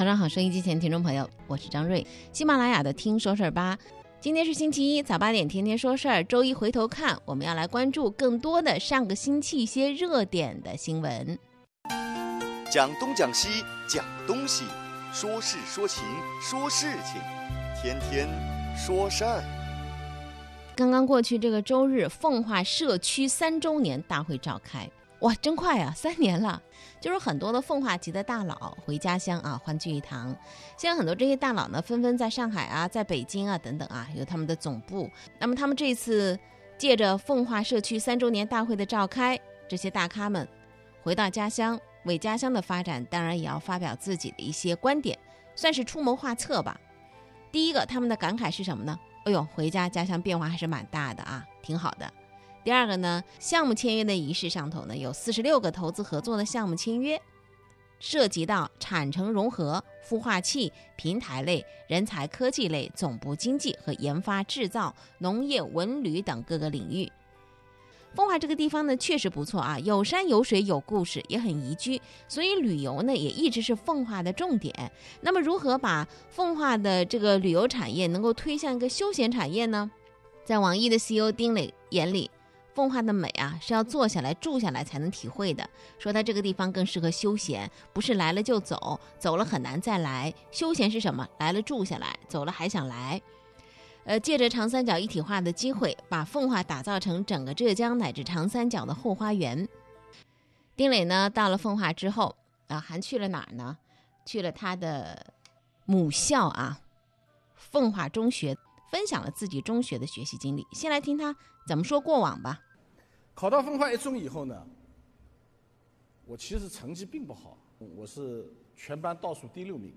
早上好，收音机前听众朋友，我是张瑞，喜马拉雅的听说事儿吧。今天是星期一，早八点天天说事儿。周一回头看，我们要来关注更多的上个星期一些热点的新闻。讲东讲西讲东西，说事说情说事情，天天说事儿。刚刚过去这个周日，奉化社区三周年大会召开，哇，真快啊，三年了。就是很多的奉化籍的大佬回家乡啊，欢聚一堂。现在很多这些大佬呢，纷纷在上海啊，在北京啊等等啊，有他们的总部。那么他们这次借着奉化社区三周年大会的召开，这些大咖们回到家乡，为家乡的发展，当然也要发表自己的一些观点，算是出谋划策吧。第一个，他们的感慨是什么呢？哎呦，回家家乡变化还是蛮大的啊，挺好的。第二个呢，项目签约的仪式上头呢，有四十六个投资合作的项目签约，涉及到产城融合、孵化器、平台类、人才科技类、总部经济和研发制造、农业文旅等各个领域。奉化这个地方呢，确实不错啊，有山有水有故事，也很宜居，所以旅游呢也一直是奉化的重点。那么，如何把奉化的这个旅游产业能够推向一个休闲产业呢？在网易的 CEO 丁磊眼里。奉化的美啊，是要坐下来住下来才能体会的。说它这个地方更适合休闲，不是来了就走，走了很难再来。休闲是什么？来了住下来，走了还想来。呃，借着长三角一体化的机会，把奉化打造成整个浙江乃至长三角的后花园。丁磊呢，到了奉化之后啊，还去了哪儿呢？去了他的母校啊，奉化中学。分享了自己中学的学习经历，先来听他怎么说过往吧。考到奉化一中以后呢，我其实成绩并不好，我是全班倒数第六名。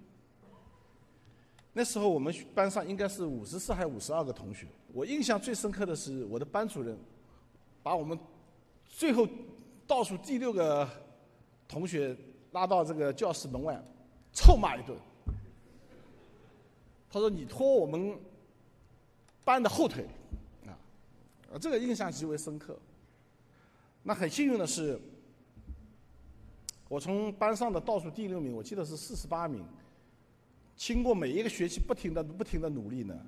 那时候我们班上应该是五十四还是五十二个同学，我印象最深刻的是我的班主任把我们最后倒数第六个同学拉到这个教室门外，臭骂一顿。他说：“你拖我们。”班的后腿，啊，这个印象极为深刻。那很幸运的是，我从班上的倒数第六名，我记得是四十八名，经过每一个学期不停的、不停的努力呢，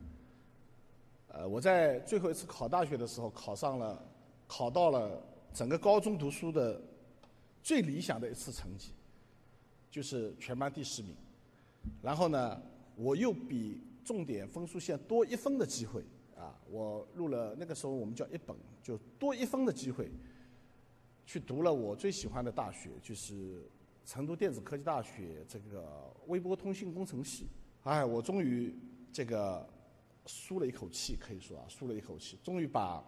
呃，我在最后一次考大学的时候，考上了，考到了整个高中读书的最理想的一次成绩，就是全班第十名。然后呢，我又比。重点分数线多一分的机会啊！我录了那个时候我们叫一本，就多一分的机会，去读了我最喜欢的大学，就是成都电子科技大学这个微波通信工程系。哎，我终于这个舒了一口气，可以说啊，舒了一口气，终于把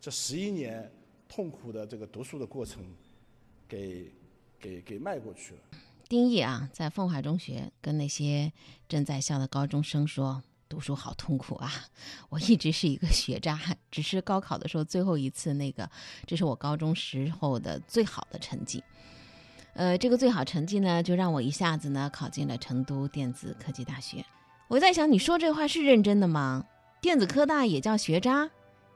这十一年痛苦的这个读书的过程给给给迈过去了。丁毅啊，在奉化中学跟那些正在校的高中生说：“读书好痛苦啊！我一直是一个学渣，只是高考的时候最后一次那个，这是我高中时候的最好的成绩。呃，这个最好成绩呢，就让我一下子呢考进了成都电子科技大学。我在想，你说这话是认真的吗？电子科大也叫学渣？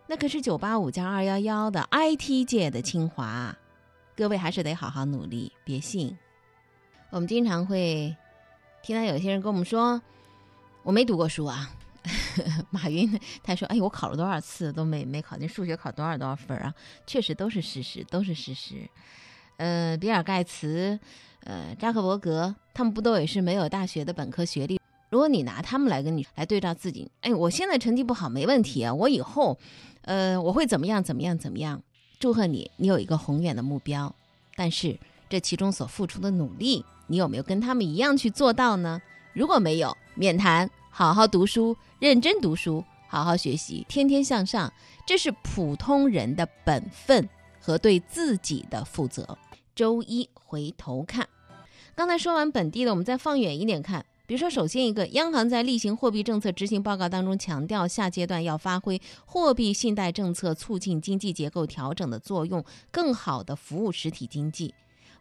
那可是九八五加二幺幺的 IT 界的清华。各位还是得好好努力，别信。”我们经常会听到有些人跟我们说：“我没读过书啊。”马云他说：“哎，我考了多少次都没没考进数学，考多少多少分啊？”确实都是事实，都是事实。呃，比尔盖茨、呃，扎克伯格，他们不都也是没有大学的本科学历？如果你拿他们来跟你来对照自己，哎，我现在成绩不好没问题啊，我以后，呃，我会怎么样怎么样怎么样？祝贺你，你有一个宏远的目标，但是这其中所付出的努力。你有没有跟他们一样去做到呢？如果没有，免谈。好好读书，认真读书，好好学习，天天向上，这是普通人的本分和对自己的负责。周一回头看，刚才说完本地的，我们再放远一点看。比如说，首先一个，央行在例行货币政策执行报告当中强调，下阶段要发挥货币信贷政策促进经济结构调整的作用，更好的服务实体经济。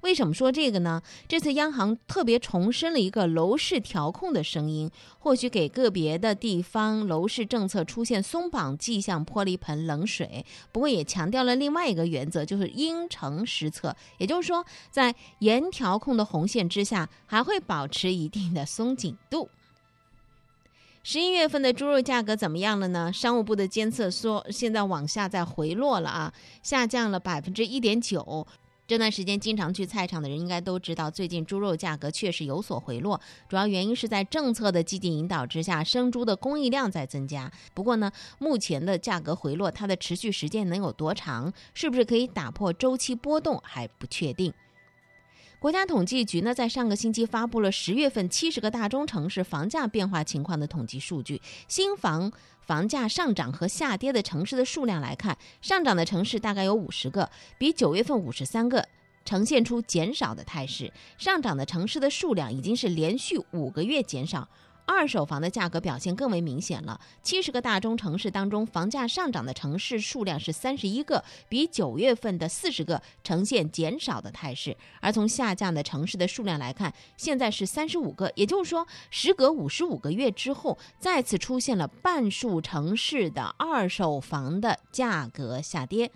为什么说这个呢？这次央行特别重申了一个楼市调控的声音，或许给个别的地方楼市政策出现松绑迹象泼了一盆冷水。不过也强调了另外一个原则，就是因城施策，也就是说，在严调控的红线之下，还会保持一定的松紧度。十一月份的猪肉价格怎么样了呢？商务部的监测说，现在往下在回落了啊，下降了百分之一点九。这段时间经常去菜场的人应该都知道，最近猪肉价格确实有所回落，主要原因是在政策的积极引导之下，生猪的供应量在增加。不过呢，目前的价格回落，它的持续时间能有多长？是不是可以打破周期波动还不确定。国家统计局呢，在上个星期发布了十月份七十个大中城市房价变化情况的统计数据，新房房价上涨和下跌的城市的数量来看，上涨的城市大概有五十个，比九月份五十三个呈现出减少的态势，上涨的城市的数量已经是连续五个月减少。二手房的价格表现更为明显了。七十个大中城市当中，房价上涨的城市数量是三十一个，比九月份的四十个呈现减少的态势。而从下降的城市的数量来看，现在是三十五个，也就是说，时隔五十五个月之后，再次出现了半数城市的二手房的价格下跌。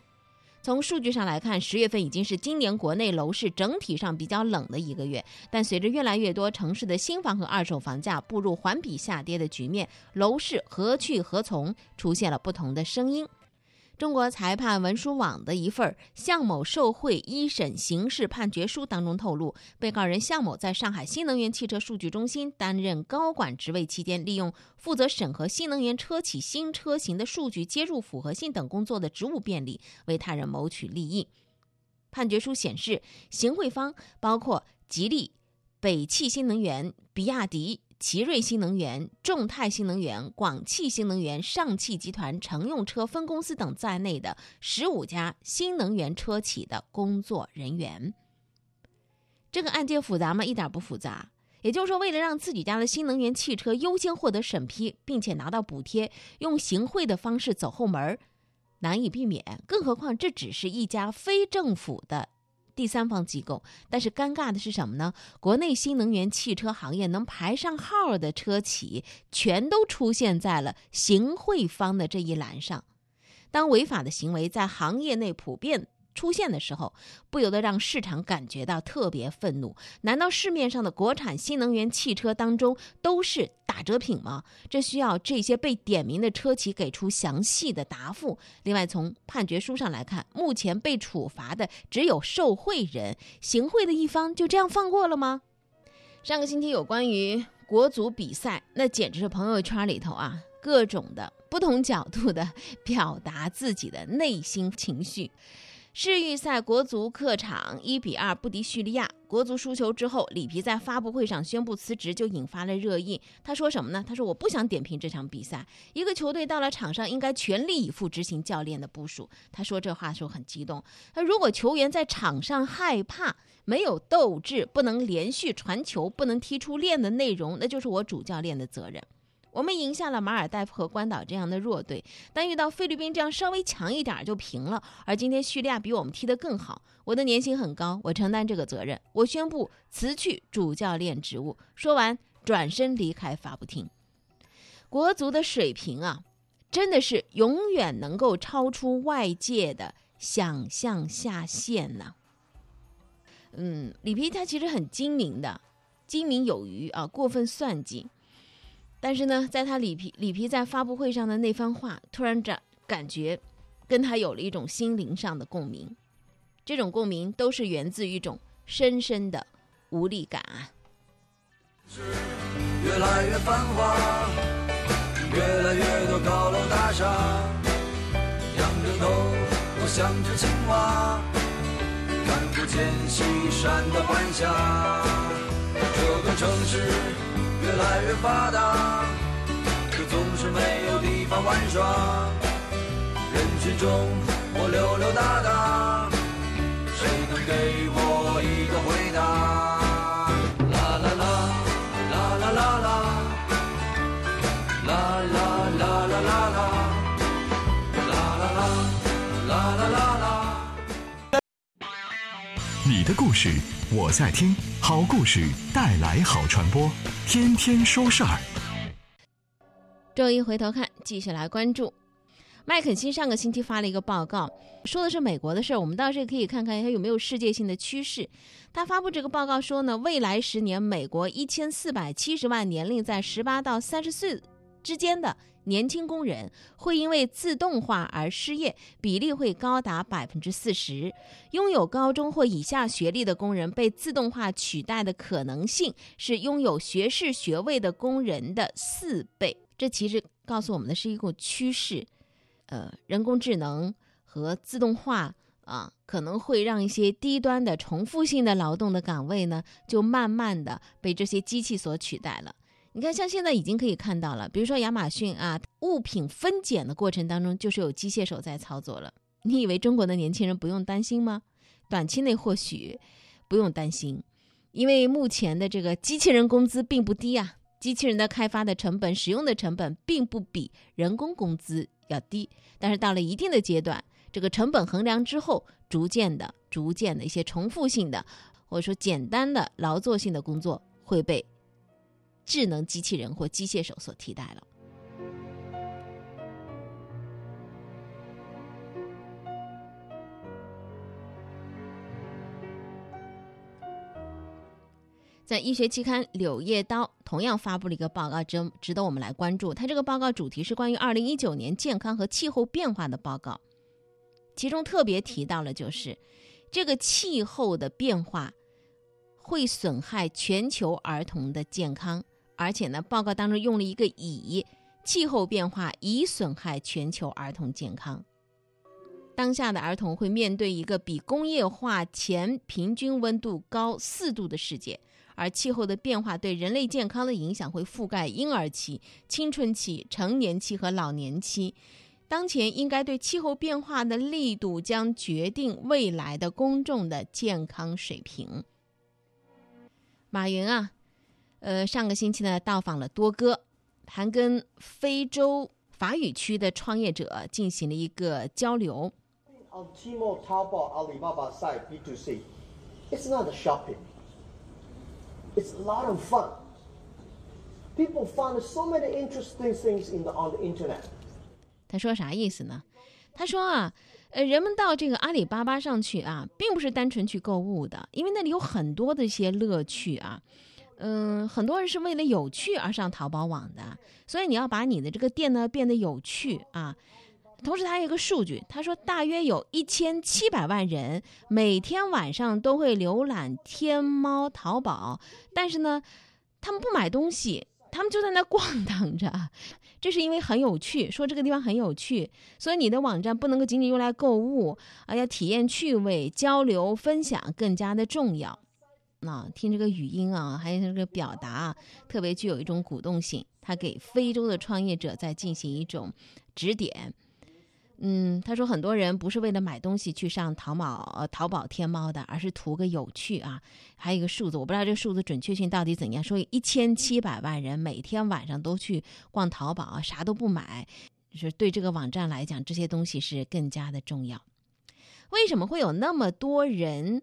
从数据上来看，十月份已经是今年国内楼市整体上比较冷的一个月。但随着越来越多城市的新房和二手房价步入环比下跌的局面，楼市何去何从，出现了不同的声音。中国裁判文书网的一份向某受贿一审刑事判决书当中透露，被告人向某在上海新能源汽车数据中心担任高管职位期间，利用负责审核新能源车企新车型的数据接入符合性等工作的职务便利，为他人谋取利益。判决书显示，行贿方包括吉利、北汽新能源、比亚迪。奇瑞新能源、众泰新能源、广汽新能源、上汽集团乘用车分公司等在内的十五家新能源车企的工作人员。这个案件复杂吗？一点不复杂。也就是说，为了让自己家的新能源汽车优先获得审批，并且拿到补贴，用行贿的方式走后门，难以避免。更何况，这只是一家非政府的。第三方机构，但是尴尬的是什么呢？国内新能源汽车行业能排上号的车企，全都出现在了行贿方的这一栏上。当违法的行为在行业内普遍。出现的时候，不由得让市场感觉到特别愤怒。难道市面上的国产新能源汽车当中都是打折品吗？这需要这些被点名的车企给出详细的答复。另外，从判决书上来看，目前被处罚的只有受贿人，行贿的一方就这样放过了吗？上个星期有关于国足比赛，那简直是朋友圈里头啊，各种的不同角度的表达自己的内心情绪。世预赛国足客场一比二不敌叙利亚，国足输球之后，里皮在发布会上宣布辞职，就引发了热议。他说什么呢？他说：“我不想点评这场比赛。一个球队到了场上，应该全力以赴执行教练的部署。”他说这话的时候很激动。他如果球员在场上害怕、没有斗志、不能连续传球、不能踢出练的内容，那就是我主教练的责任。我们赢下了马尔代夫和关岛这样的弱队，但遇到菲律宾这样稍微强一点就平了。而今天叙利亚比我们踢得更好，我的年薪很高，我承担这个责任。我宣布辞去主教练职务。说完，转身离开发布厅。国足的水平啊，真的是永远能够超出外界的想象下限呢。嗯，里皮他其实很精明的，精明有余啊，过分算计。但是呢，在他里皮里皮在发布会上的那番话，突然感感觉，跟他有了一种心灵上的共鸣，这种共鸣都是源自于一种深深的无力感啊。越来越繁华，越来越多高楼大厦，仰着头，我像只青蛙，看不见西山的晚霞，这个城市。越来越发达，可总是没有地方玩耍。人群中，我溜溜达达，谁能给我一个回答？啦啦啦，啦啦啦啦，啦啦啦啦啦的故事我在听，好故事带来好传播，天天说事儿。周一回头看，继续来关注。麦肯锡上个星期发了一个报告，说的是美国的事儿。我们倒是可以看看它有没有世界性的趋势。他发布这个报告说呢，未来十年，美国一千四百七十万年龄在十八到三十岁之间的年轻工人会因为自动化而失业，比例会高达百分之四十。拥有高中或以下学历的工人被自动化取代的可能性是拥有学士学位的工人的四倍。这其实告诉我们的是一个趋势。呃，人工智能和自动化啊，可能会让一些低端的重复性的劳动的岗位呢，就慢慢的被这些机器所取代了。你看，像现在已经可以看到了，比如说亚马逊啊，物品分拣的过程当中，就是有机械手在操作了。你以为中国的年轻人不用担心吗？短期内或许不用担心，因为目前的这个机器人工资并不低啊，机器人的开发的成本、使用的成本并不比人工工资。要低，但是到了一定的阶段，这个成本衡量之后，逐渐的、逐渐的一些重复性的，或者说简单的劳作性的工作会被智能机器人或机械手所替代了。在医学期刊《柳叶刀》同样发布了一个报告，值值得我们来关注。它这个报告主题是关于二零一九年健康和气候变化的报告，其中特别提到了就是这个气候的变化会损害全球儿童的健康，而且呢，报告当中用了一个“以”，气候变化已损害全球儿童健康。当下的儿童会面对一个比工业化前平均温度高四度的世界。而气候的变化对人类健康的影响会覆盖婴儿期、青春期、成年期和老年期。当前应该对气候变化的力度将决定未来的公众的健康水平。马云啊，呃，上个星期呢到访了多哥，还跟非洲法语区的创业者进行了一个交流。On Tmall, Taobao, Alibaba side B2C, it's not a shopping. It's a lot of fun. People find so many interesting things in the on the internet. 他说啥意思呢？他说啊，呃，人们到这个阿里巴巴上去啊，并不是单纯去购物的，因为那里有很多的一些乐趣啊。嗯，很多人是为了有趣而上淘宝网的，所以你要把你的这个店呢变得有趣啊。同时，他有一个数据，他说大约有一千七百万人每天晚上都会浏览天猫、淘宝，但是呢，他们不买东西，他们就在那逛 荡着。这是因为很有趣，说这个地方很有趣，所以你的网站不能够仅仅用来购物，啊，要体验趣味、交流、分享更加的重要。那听这个语音啊，还有他这个表达啊，特别具有一种鼓动性。他给非洲的创业者在进行一种指点。嗯，他说很多人不是为了买东西去上淘宝、淘宝、天猫的，而是图个有趣啊。还有一个数字，我不知道这个数字准确性到底怎样。说一千七百万人每天晚上都去逛淘宝，啥都不买，就是对这个网站来讲，这些东西是更加的重要。为什么会有那么多人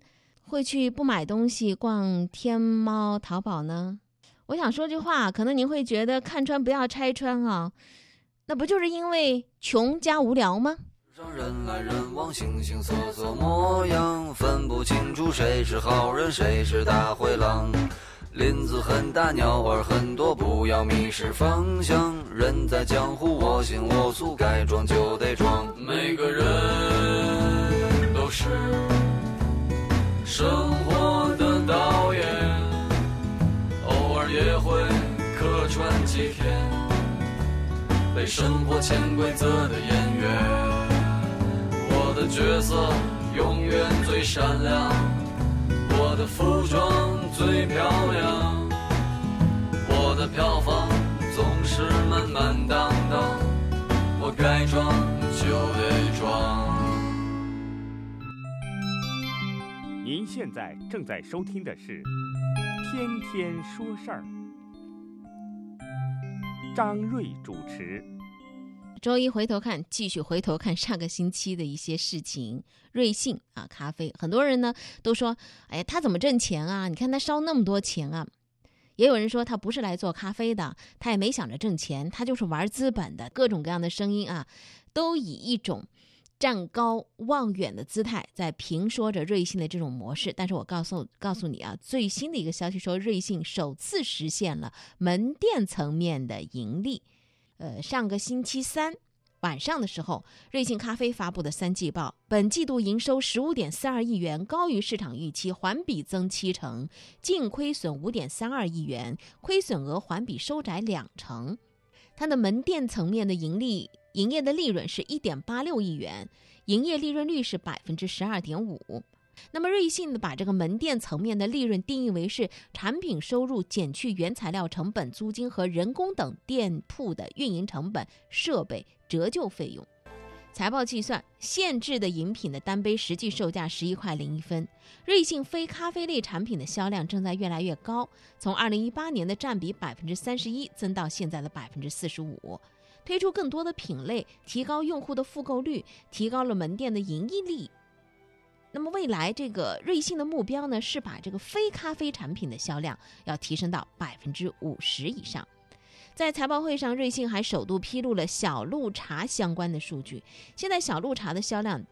会去不买东西逛天猫、淘宝呢？我想说句话，可能您会觉得看穿不要拆穿啊。那不就是因为穷加无聊吗？上人来人往，形形色色模样，分不清楚谁是好人，谁是大灰狼。林子很大，鸟儿很多，不要迷失方向。人在江湖，我行我素，该装就得装。每个人都是生活的导演，偶尔也会客串几天。被生活潜规则的演员，我的角色永远最闪亮，我的服装最漂亮，我的票房总是满满当当，我该装就得装。您现在正在收听的是《天天说事儿》。张瑞主持。周一回头看，继续回头看上个星期的一些事情。瑞幸啊，咖啡，很多人呢都说，哎呀，他怎么挣钱啊？你看他烧那么多钱啊。也有人说他不是来做咖啡的，他也没想着挣钱，他就是玩资本的。各种各样的声音啊，都以一种站高望远的姿态在评说着瑞幸的这种模式。但是我告诉告诉你啊，最新的一个消息说，瑞幸首次实现了门店层面的盈利。呃，上个星期三。晚上的时候，瑞幸咖啡发布的三季报，本季度营收十五点四二亿元，高于市场预期，环比增七成，净亏损五点三二亿元，亏损额环比收窄两成。它的门店层面的盈利，营业的利润是一点八六亿元，营业利润率是百分之十二点五。那么瑞幸呢，把这个门店层面的利润定义为是产品收入减去原材料成本、租金和人工等店铺的运营成本、设备折旧费用。财报计算，限制的饮品的单杯实际售价十一块零一分。瑞幸非咖啡类产品的销量正在越来越高，从二零一八年的占比百分之三十一增到现在的百分之四十五。推出更多的品类，提高用户的复购率，提高了门店的盈利力。那么未来这个瑞幸的目标呢，是把这个非咖啡产品的销量要提升到百分之五十以上。在财报会上，瑞幸还首度披露了小鹿茶相关的数据。现在小鹿茶的销量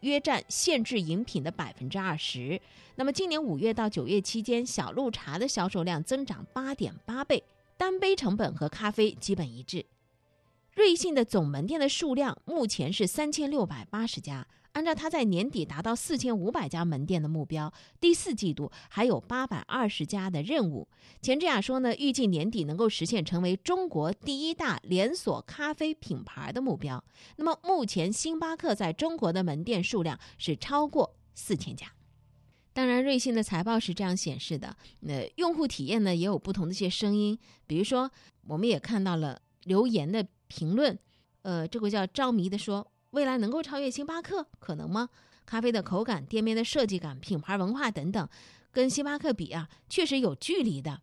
约占限制饮品的百分之二十。那么今年五月到九月期间，小鹿茶的销售量增长八点八倍，单杯成本和咖啡基本一致。瑞幸的总门店的数量目前是三千六百八十家。按照它在年底达到四千五百家门店的目标，第四季度还有八百二十家的任务。钱志雅说呢，预计年底能够实现成为中国第一大连锁咖啡品牌的目标。那么目前星巴克在中国的门店数量是超过四千家。当然，瑞幸的财报是这样显示的。呃，用户体验呢也有不同的一些声音，比如说我们也看到了留言的评论。呃，这个叫赵迷的说。未来能够超越星巴克，可能吗？咖啡的口感、店面的设计感、品牌文化等等，跟星巴克比啊，确实有距离的。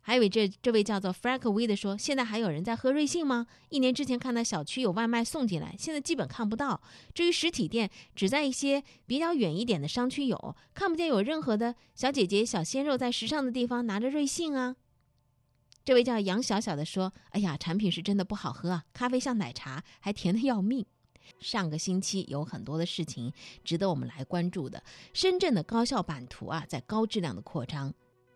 还有这这位叫做 Frank V 的说，现在还有人在喝瑞幸吗？一年之前看到小区有外卖送进来，现在基本看不到。至于实体店，只在一些比较远一点的商区有，看不见有任何的小姐姐、小鲜肉在时尚的地方拿着瑞幸啊。这位叫杨小小的说，哎呀，产品是真的不好喝啊，咖啡像奶茶，还甜的要命。上个星期有很多的事情值得我们来关注的。深圳的高校版图啊，在高质量的扩张。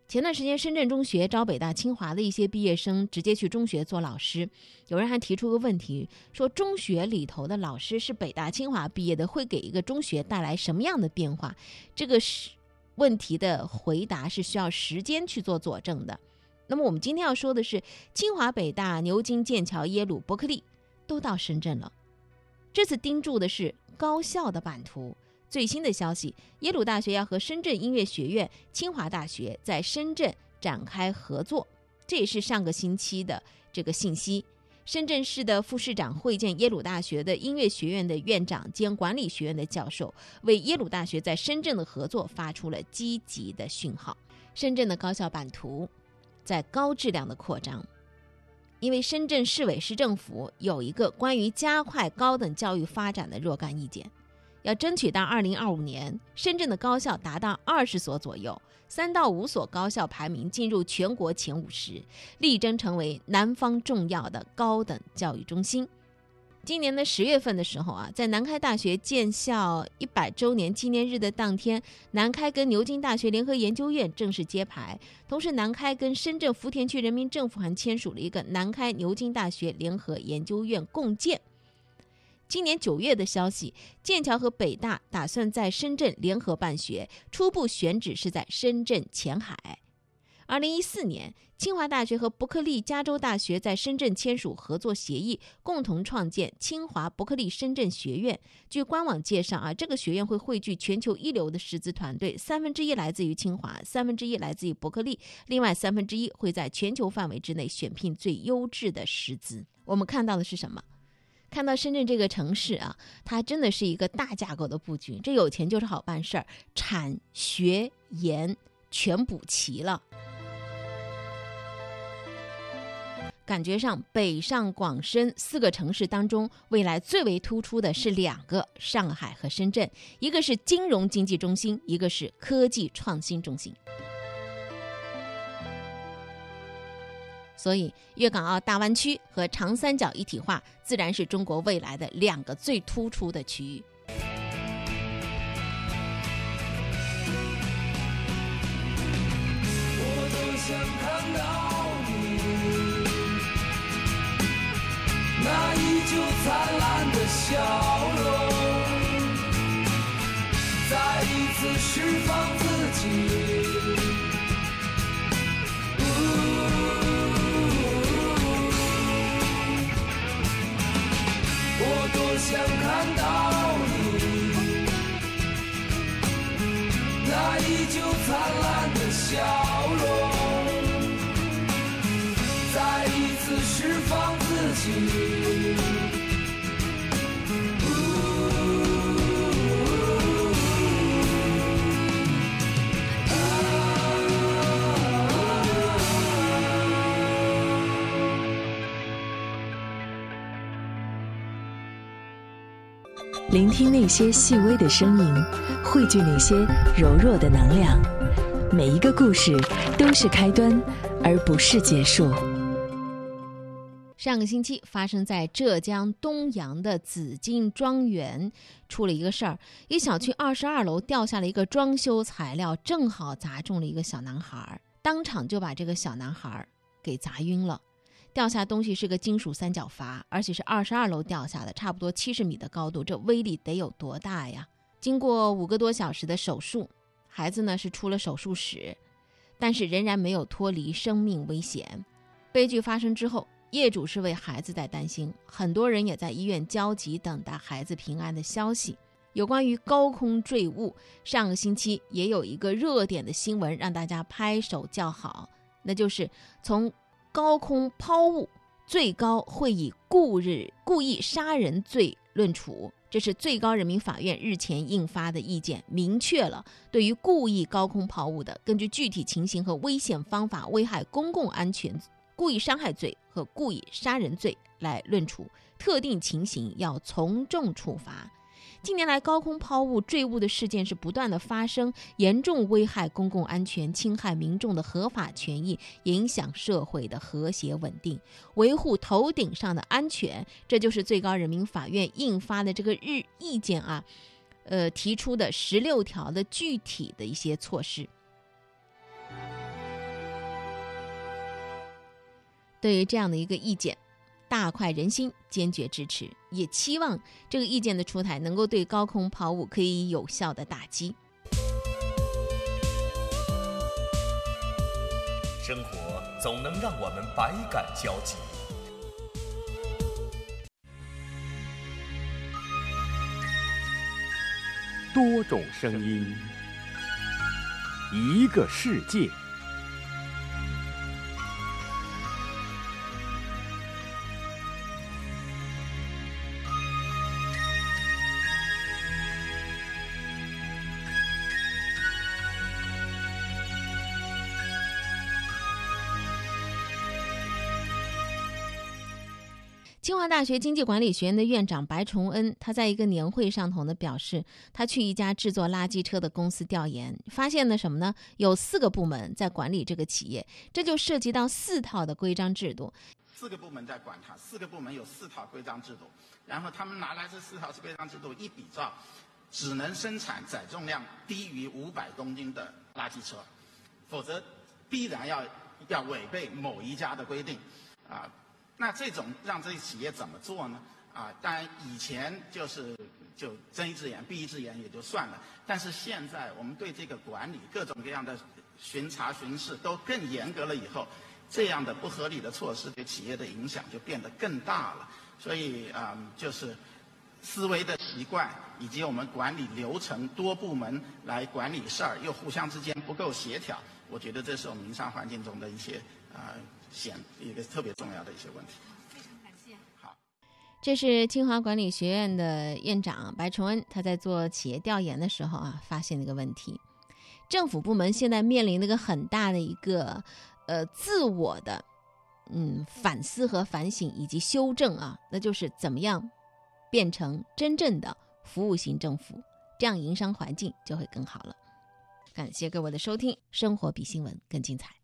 前段时间，深圳中学招北大、清华的一些毕业生直接去中学做老师。有人还提出个问题，说中学里头的老师是北大、清华毕业的，会给一个中学带来什么样的变化？这个是问题的回答是需要时间去做佐证的。那么我们今天要说的是，清华、北大、牛津、剑桥、耶鲁、伯克利都到深圳了。这次盯住的是高校的版图。最新的消息，耶鲁大学要和深圳音乐学院、清华大学在深圳展开合作，这也是上个星期的这个信息。深圳市的副市长会见耶鲁大学的音乐学院的院长兼管理学院的教授，为耶鲁大学在深圳的合作发出了积极的讯号。深圳的高校版图在高质量的扩张。因为深圳市委市政府有一个关于加快高等教育发展的若干意见，要争取到二零二五年，深圳的高校达到二十所左右，三到五所高校排名进入全国前五十，力争成为南方重要的高等教育中心。今年的十月份的时候啊，在南开大学建校一百周年纪念日的当天，南开跟牛津大学联合研究院正式揭牌。同时，南开跟深圳福田区人民政府还签署了一个南开牛津大学联合研究院共建。今年九月的消息，剑桥和北大打算在深圳联合办学，初步选址是在深圳前海。二零一四年，清华大学和伯克利加州大学在深圳签署合作协议，共同创建清华伯克利深圳学院。据官网介绍，啊，这个学院会汇聚全球一流的师资团队，三分之一来自于清华，三分之一来自于伯克利，另外三分之一会在全球范围之内选聘最优质的师资。我们看到的是什么？看到深圳这个城市啊，它真的是一个大架构的布局。这有钱就是好办事儿，产学研全补齐了。感觉上北上广深四个城市当中，未来最为突出的是两个：上海和深圳，一个是金融经济中心，一个是科技创新中心。所以，粤港澳大湾区和长三角一体化自然是中国未来的两个最突出的区域。就灿烂的笑容，再一次释放自己。聆听那些细微的声音，汇聚那些柔弱的能量。每一个故事都是开端，而不是结束。上个星期发生在浙江东阳的紫金庄园，出了一个事儿：一小区二十二楼掉下了一个装修材料，正好砸中了一个小男孩，当场就把这个小男孩给砸晕了。掉下东西是个金属三角阀，而且是二十二楼掉下的，差不多七十米的高度，这威力得有多大呀？经过五个多小时的手术，孩子呢是出了手术室，但是仍然没有脱离生命危险。悲剧发生之后，业主是为孩子在担心，很多人也在医院焦急等待孩子平安的消息。有关于高空坠物，上个星期也有一个热点的新闻让大家拍手叫好，那就是从。高空抛物最高会以故日故意杀人罪论处，这是最高人民法院日前印发的意见，明确了对于故意高空抛物的，根据具体情形和危险方法危害公共安全、故意伤害罪和故意杀人罪来论处，特定情形要从重处罚。近年来，高空抛物坠物的事件是不断的发生，严重危害公共安全，侵害民众的合法权益，影响社会的和谐稳定，维护头顶上的安全。这就是最高人民法院印发的这个日意见啊，呃，提出的十六条的具体的一些措施。对于这样的一个意见。大快人心，坚决支持，也期望这个意见的出台能够对高空抛物可以有效的打击。生活总能让我们百感交集，多种声音，一个世界。清华大学经济管理学院的院长白崇恩，他在一个年会上头呢表示，他去一家制作垃圾车的公司调研，发现了什么呢？有四个部门在管理这个企业，这就涉及到四套的规章制度。四个部门在管它，四个部门有四套规章制度，然后他们拿来这四套规章制度一比照，只能生产载重量低于五百公斤的垃圾车，否则必然要要违背某一家的规定，啊。那这种让这些企业怎么做呢？啊，当然以前就是就睁一只眼闭一只眼也就算了，但是现在我们对这个管理各种各样的巡查巡视都更严格了以后，这样的不合理的措施对企业的影响就变得更大了。所以啊，就是思维的习惯以及我们管理流程多部门来管理事儿又互相之间不够协调，我觉得这是我们营商环境中的一些啊。显一个特别重要的一些问题。非常感谢。好，这是清华管理学院的院长白崇恩，他在做企业调研的时候啊，发现了一个问题：政府部门现在面临一个很大的一个呃自我的嗯反思和反省以及修正啊，那就是怎么样变成真正的服务型政府，这样营商环境就会更好了。感谢各位的收听，生活比新闻更精彩。